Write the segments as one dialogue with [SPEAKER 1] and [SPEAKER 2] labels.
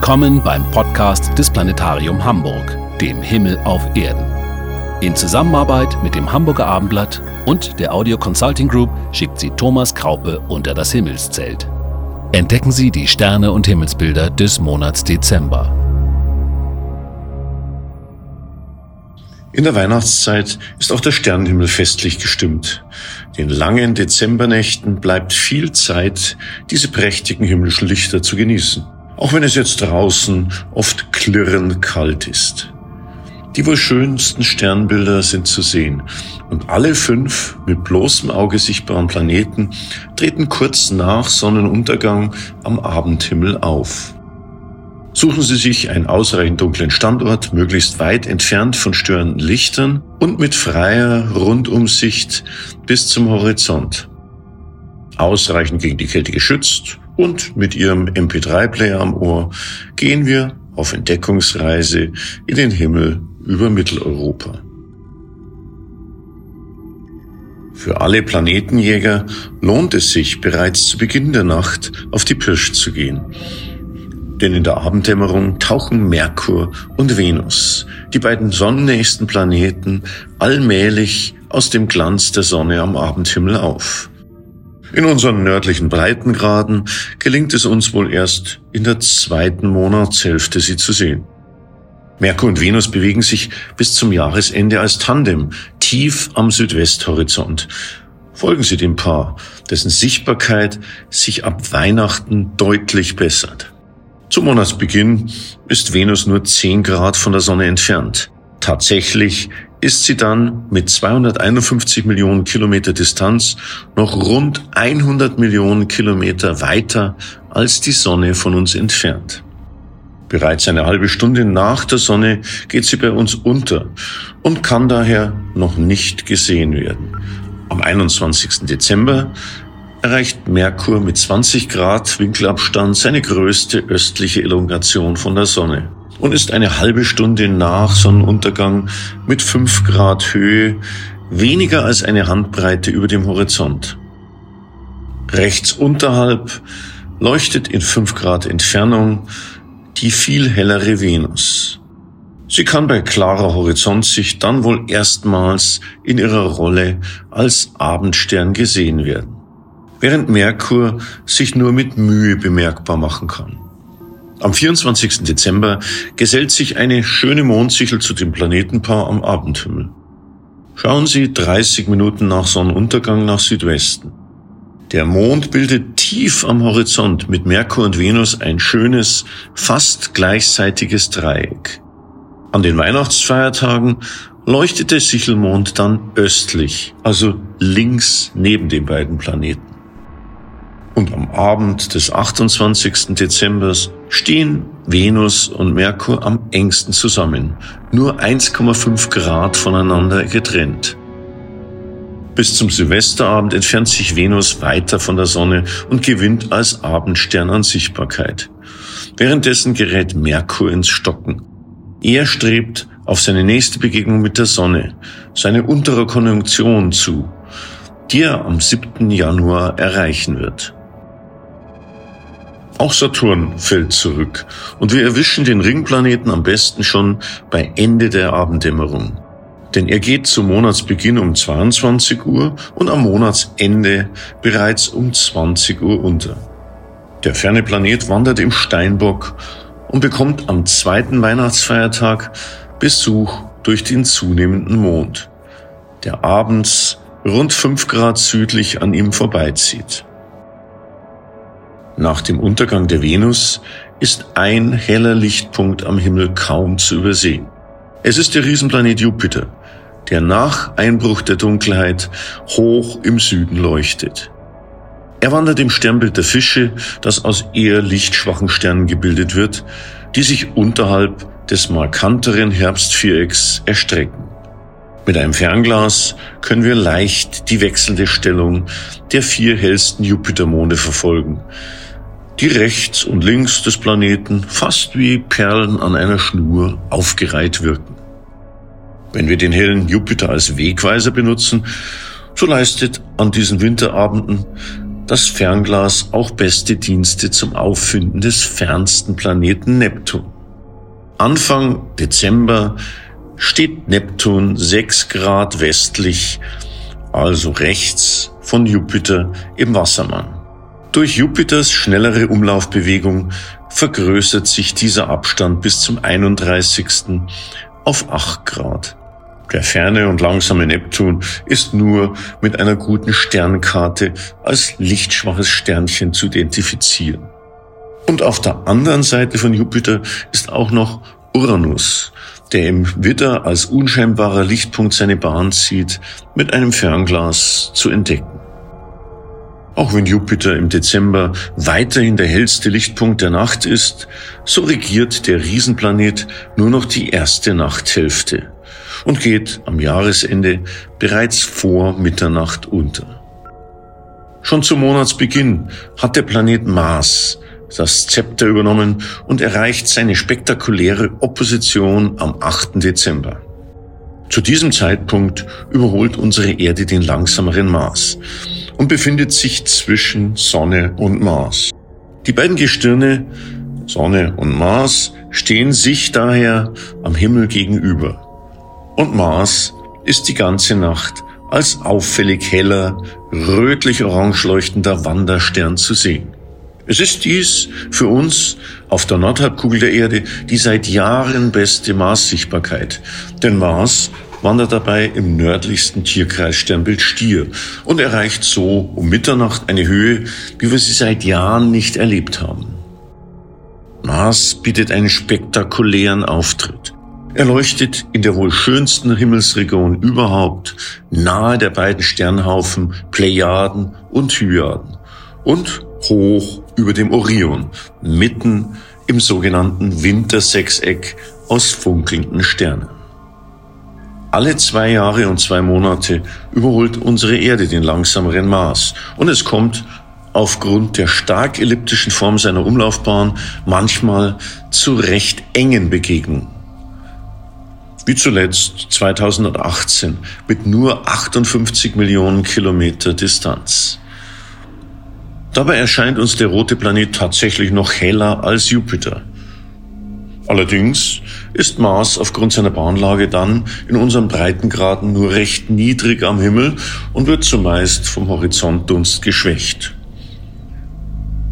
[SPEAKER 1] Willkommen beim Podcast des Planetarium Hamburg, dem Himmel auf Erden. In Zusammenarbeit mit dem Hamburger Abendblatt und der Audio Consulting Group schickt sie Thomas Kraupe unter das Himmelszelt. Entdecken Sie die Sterne und Himmelsbilder des Monats Dezember.
[SPEAKER 2] In der Weihnachtszeit ist auch der Sternenhimmel festlich gestimmt. Den langen Dezembernächten bleibt viel Zeit, diese prächtigen himmlischen Lichter zu genießen auch wenn es jetzt draußen oft klirrend kalt ist. Die wohl schönsten Sternbilder sind zu sehen und alle fünf mit bloßem Auge sichtbaren Planeten treten kurz nach Sonnenuntergang am Abendhimmel auf. Suchen Sie sich einen ausreichend dunklen Standort, möglichst weit entfernt von störenden Lichtern und mit freier Rundumsicht bis zum Horizont. Ausreichend gegen die Kälte geschützt und mit ihrem MP3-Player am Ohr gehen wir auf Entdeckungsreise in den Himmel über Mitteleuropa. Für alle Planetenjäger lohnt es sich bereits zu Beginn der Nacht auf die Pirsch zu gehen. Denn in der Abenddämmerung tauchen Merkur und Venus, die beiden sonnennächsten Planeten, allmählich aus dem Glanz der Sonne am Abendhimmel auf. In unseren nördlichen Breitengraden gelingt es uns wohl erst in der zweiten Monatshälfte, sie zu sehen. Merkur und Venus bewegen sich bis zum Jahresende als Tandem tief am Südwesthorizont. Folgen Sie dem Paar, dessen Sichtbarkeit sich ab Weihnachten deutlich bessert. Zum Monatsbeginn ist Venus nur 10 Grad von der Sonne entfernt. Tatsächlich ist sie dann mit 251 Millionen Kilometer Distanz noch rund 100 Millionen Kilometer weiter als die Sonne von uns entfernt. Bereits eine halbe Stunde nach der Sonne geht sie bei uns unter und kann daher noch nicht gesehen werden. Am 21. Dezember erreicht Merkur mit 20 Grad Winkelabstand seine größte östliche Elongation von der Sonne und ist eine halbe Stunde nach Sonnenuntergang mit fünf Grad Höhe weniger als eine Handbreite über dem Horizont. Rechts unterhalb leuchtet in fünf Grad Entfernung die viel hellere Venus. Sie kann bei klarer Horizontsicht dann wohl erstmals in ihrer Rolle als Abendstern gesehen werden, während Merkur sich nur mit Mühe bemerkbar machen kann. Am 24. Dezember gesellt sich eine schöne Mondsichel zu dem Planetenpaar am Abendhimmel. Schauen Sie 30 Minuten nach Sonnenuntergang nach Südwesten. Der Mond bildet tief am Horizont mit Merkur und Venus ein schönes, fast gleichseitiges Dreieck. An den Weihnachtsfeiertagen leuchtet der Sichelmond dann östlich, also links neben den beiden Planeten. Und am Abend des 28. Dezembers stehen Venus und Merkur am engsten zusammen, nur 1,5 Grad voneinander getrennt. Bis zum Silvesterabend entfernt sich Venus weiter von der Sonne und gewinnt als Abendstern an Sichtbarkeit. Währenddessen gerät Merkur ins Stocken. Er strebt auf seine nächste Begegnung mit der Sonne, seine untere Konjunktion zu, die er am 7. Januar erreichen wird. Auch Saturn fällt zurück und wir erwischen den Ringplaneten am besten schon bei Ende der Abenddämmerung. Denn er geht zum Monatsbeginn um 22 Uhr und am Monatsende bereits um 20 Uhr unter. Der ferne Planet wandert im Steinbock und bekommt am zweiten Weihnachtsfeiertag Besuch durch den zunehmenden Mond, der abends rund fünf Grad südlich an ihm vorbeizieht. Nach dem Untergang der Venus ist ein heller Lichtpunkt am Himmel kaum zu übersehen. Es ist der Riesenplanet Jupiter, der nach Einbruch der Dunkelheit hoch im Süden leuchtet. Er wandert im Sternbild der Fische, das aus eher lichtschwachen Sternen gebildet wird, die sich unterhalb des markanteren Herbstvierecks erstrecken. Mit einem Fernglas können wir leicht die wechselnde Stellung der vier hellsten Jupitermonde verfolgen, die rechts und links des Planeten fast wie Perlen an einer Schnur aufgereiht wirken. Wenn wir den hellen Jupiter als Wegweiser benutzen, so leistet an diesen Winterabenden das Fernglas auch beste Dienste zum Auffinden des fernsten Planeten Neptun. Anfang Dezember steht Neptun sechs Grad westlich, also rechts von Jupiter im Wassermann. Durch Jupiters schnellere Umlaufbewegung vergrößert sich dieser Abstand bis zum 31. auf 8 Grad. Der ferne und langsame Neptun ist nur mit einer guten Sternkarte als lichtschwaches Sternchen zu identifizieren. Und auf der anderen Seite von Jupiter ist auch noch Uranus, der im Widder als unscheinbarer Lichtpunkt seine Bahn zieht, mit einem Fernglas zu entdecken. Auch wenn Jupiter im Dezember weiterhin der hellste Lichtpunkt der Nacht ist, so regiert der Riesenplanet nur noch die erste Nachthälfte und geht am Jahresende bereits vor Mitternacht unter. Schon zum Monatsbeginn hat der Planet Mars das Zepter übernommen und erreicht seine spektakuläre Opposition am 8. Dezember. Zu diesem Zeitpunkt überholt unsere Erde den langsameren Mars und befindet sich zwischen Sonne und Mars. Die beiden Gestirne, Sonne und Mars, stehen sich daher am Himmel gegenüber und Mars ist die ganze Nacht als auffällig heller, rötlich-orange leuchtender Wanderstern zu sehen. Es ist dies für uns auf der Nordhalbkugel der Erde die seit Jahren beste Mars-Sichtbarkeit. Denn Mars wandert dabei im nördlichsten Tierkreissternbild Stier und erreicht so um Mitternacht eine Höhe, wie wir sie seit Jahren nicht erlebt haben. Mars bietet einen spektakulären Auftritt. Er leuchtet in der wohl schönsten Himmelsregion überhaupt, nahe der beiden Sternhaufen Plejaden und Hyaden und hoch über dem Orion, mitten im sogenannten Wintersechseck aus funkelnden Sternen. Alle zwei Jahre und zwei Monate überholt unsere Erde den langsameren Mars und es kommt aufgrund der stark elliptischen Form seiner Umlaufbahn manchmal zu recht engen Begegnungen wie zuletzt 2018 mit nur 58 Millionen Kilometer Distanz. Dabei erscheint uns der rote Planet tatsächlich noch heller als Jupiter. Allerdings ist Mars aufgrund seiner Bahnlage dann in unseren Breitengraden nur recht niedrig am Himmel und wird zumeist vom Horizontdunst geschwächt.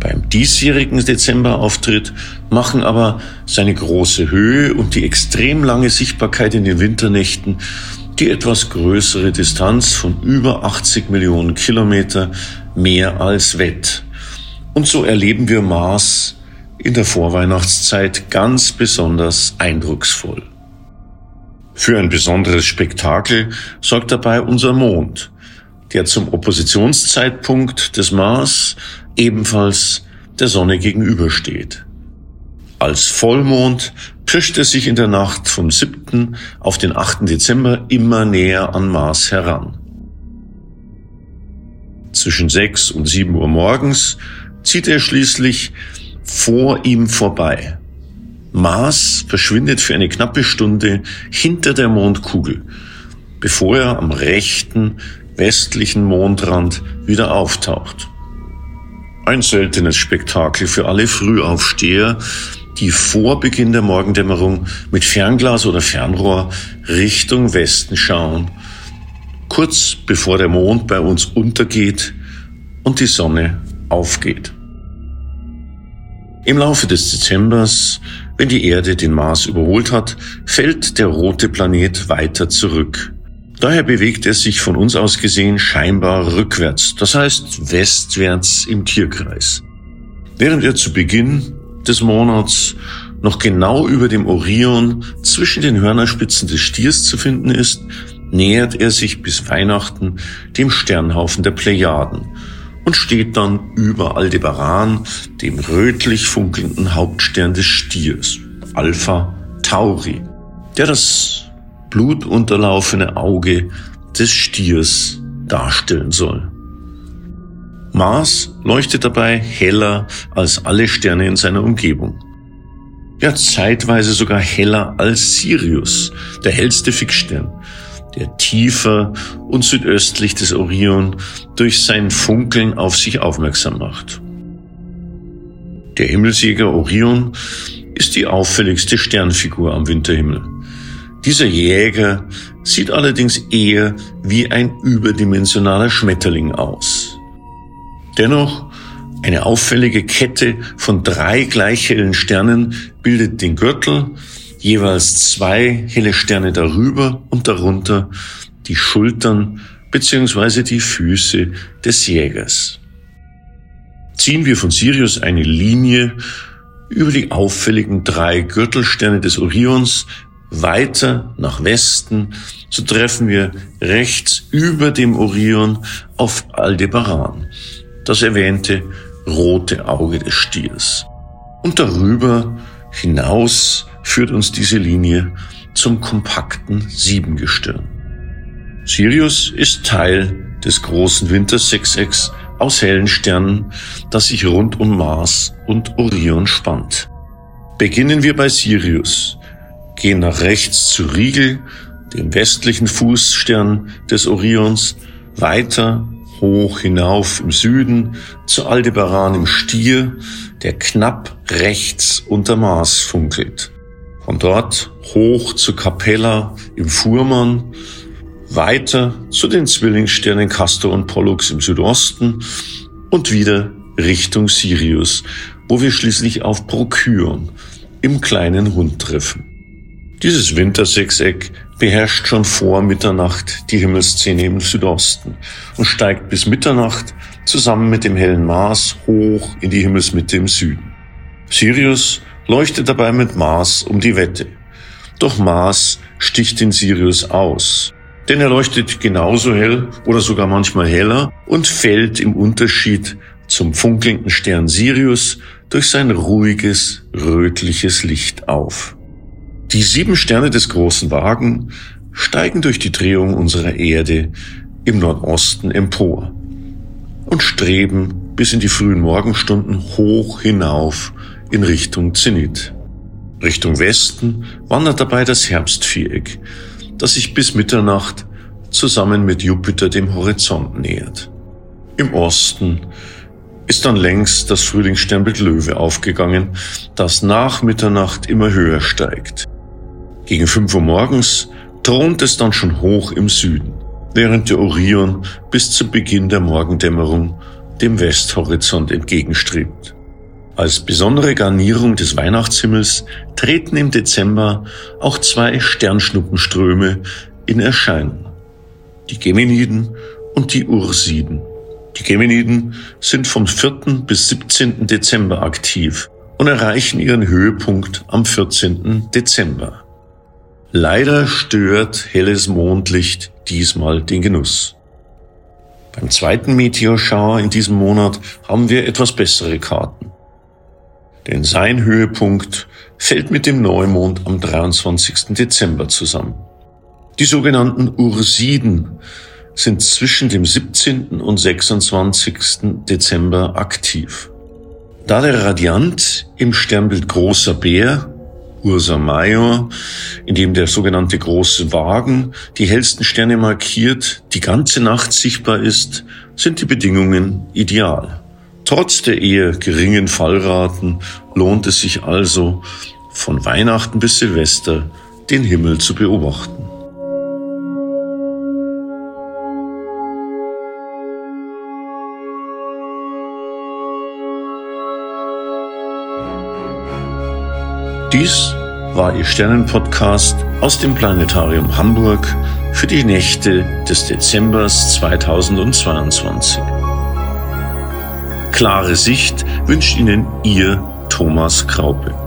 [SPEAKER 2] Beim diesjährigen Dezemberauftritt machen aber seine große Höhe und die extrem lange Sichtbarkeit in den Winternächten die etwas größere Distanz von über 80 Millionen Kilometer mehr als wett. Und so erleben wir Mars in der Vorweihnachtszeit ganz besonders eindrucksvoll. Für ein besonderes Spektakel sorgt dabei unser Mond, der zum Oppositionszeitpunkt des Mars ebenfalls der Sonne gegenübersteht. Als Vollmond pirscht er sich in der Nacht vom 7. auf den 8. Dezember immer näher an Mars heran. Zwischen 6 und 7 Uhr morgens zieht er schließlich vor ihm vorbei. Mars verschwindet für eine knappe Stunde hinter der Mondkugel, bevor er am rechten westlichen Mondrand wieder auftaucht. Ein seltenes Spektakel für alle Frühaufsteher, die vor Beginn der Morgendämmerung mit Fernglas oder Fernrohr Richtung Westen schauen, kurz bevor der Mond bei uns untergeht und die Sonne aufgeht. Im Laufe des Dezembers, wenn die Erde den Mars überholt hat, fällt der rote Planet weiter zurück. Daher bewegt er sich von uns aus gesehen scheinbar rückwärts, das heißt westwärts im Tierkreis. Während er zu Beginn des Monats noch genau über dem Orion zwischen den Hörnerspitzen des Stiers zu finden ist, nähert er sich bis Weihnachten dem Sternhaufen der Plejaden und steht dann über Aldebaran, dem rötlich funkelnden Hauptstern des Stiers, Alpha Tauri, der das blutunterlaufene Auge des Stiers darstellen soll. Mars leuchtet dabei heller als alle Sterne in seiner Umgebung. Ja, zeitweise sogar heller als Sirius, der hellste Fixstern, der tiefer und südöstlich des Orion durch sein Funkeln auf sich aufmerksam macht. Der Himmelsjäger Orion ist die auffälligste Sternfigur am Winterhimmel. Dieser Jäger sieht allerdings eher wie ein überdimensionaler Schmetterling aus. Dennoch, eine auffällige Kette von drei gleich hellen Sternen bildet den Gürtel, jeweils zwei helle Sterne darüber und darunter die Schultern bzw. die Füße des Jägers. Ziehen wir von Sirius eine Linie über die auffälligen drei Gürtelsterne des Orions weiter nach Westen, so treffen wir rechts über dem Orion auf Aldebaran, das erwähnte rote Auge des Stiers. Und darüber hinaus führt uns diese Linie zum kompakten Siebengestirn. Sirius ist Teil des großen Wintersechsecks aus hellen Sternen, das sich rund um Mars und Orion spannt. Beginnen wir bei Sirius, gehen nach rechts zu Riegel, dem westlichen Fußstern des Orions, weiter hoch hinauf im Süden zu Aldebaran im Stier, der knapp rechts unter Mars funkelt. Von dort hoch zu Capella im Fuhrmann, weiter zu den Zwillingssternen Castor und Pollux im Südosten und wieder Richtung Sirius, wo wir schließlich auf Procyon im kleinen Hund treffen. Dieses Wintersechseck beherrscht schon vor Mitternacht die Himmelsszene im Südosten und steigt bis Mitternacht zusammen mit dem hellen Mars hoch in die Himmelsmitte im Süden. Sirius leuchtet dabei mit Mars um die Wette. Doch Mars sticht den Sirius aus denn er leuchtet genauso hell oder sogar manchmal heller und fällt im Unterschied zum funkelnden Stern Sirius durch sein ruhiges, rötliches Licht auf. Die sieben Sterne des großen Wagen steigen durch die Drehung unserer Erde im Nordosten empor und streben bis in die frühen Morgenstunden hoch hinauf in Richtung Zenit. Richtung Westen wandert dabei das Herbstviereck, das sich bis Mitternacht zusammen mit Jupiter dem Horizont nähert. Im Osten ist dann längst das Frühlingssternbild Löwe aufgegangen, das nach Mitternacht immer höher steigt. Gegen 5 Uhr morgens thront es dann schon hoch im Süden, während der Orion bis zu Beginn der Morgendämmerung dem Westhorizont entgegenstrebt. Als besondere Garnierung des Weihnachtshimmels treten im Dezember auch zwei Sternschnuppenströme in Erscheinung. Die Geminiden und die Ursiden. Die Geminiden sind vom 4. bis 17. Dezember aktiv und erreichen ihren Höhepunkt am 14. Dezember. Leider stört helles Mondlicht diesmal den Genuss. Beim zweiten Meteorschauer in diesem Monat haben wir etwas bessere Karten denn sein Höhepunkt fällt mit dem Neumond am 23. Dezember zusammen. Die sogenannten Ursiden sind zwischen dem 17. und 26. Dezember aktiv. Da der Radiant im Sternbild Großer Bär, Ursa Major, in dem der sogenannte große Wagen die hellsten Sterne markiert, die ganze Nacht sichtbar ist, sind die Bedingungen ideal. Trotz der eher geringen Fallraten lohnt es sich also, von Weihnachten bis Silvester den Himmel zu beobachten. Dies war Ihr Sternenpodcast aus dem Planetarium Hamburg für die Nächte des Dezembers 2022 klare Sicht wünscht Ihnen Ihr Thomas Kraupe.